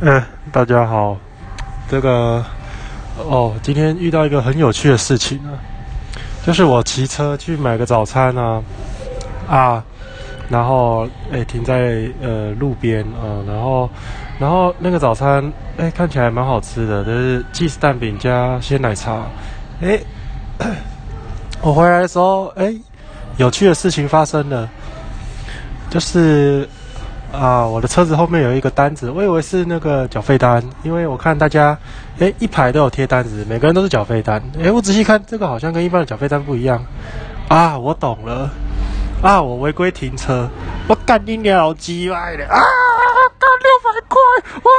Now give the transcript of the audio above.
嗯，大家好。这个哦，今天遇到一个很有趣的事情啊，就是我骑车去买个早餐啊啊，然后诶停在呃路边啊，然后然后那个早餐诶看起来蛮好吃的，就是鸡丝蛋饼加鲜奶茶。诶，我回来的时候诶，有趣的事情发生了，就是。啊，我的车子后面有一个单子，我以为是那个缴费单，因为我看大家，哎，一排都有贴单子，每个人都是缴费单。哎，我仔细看，这个好像跟一般的缴费单不一样。啊，我懂了。啊，我违规停车，我干你鸟鸡歪的啊！干六百块，哇！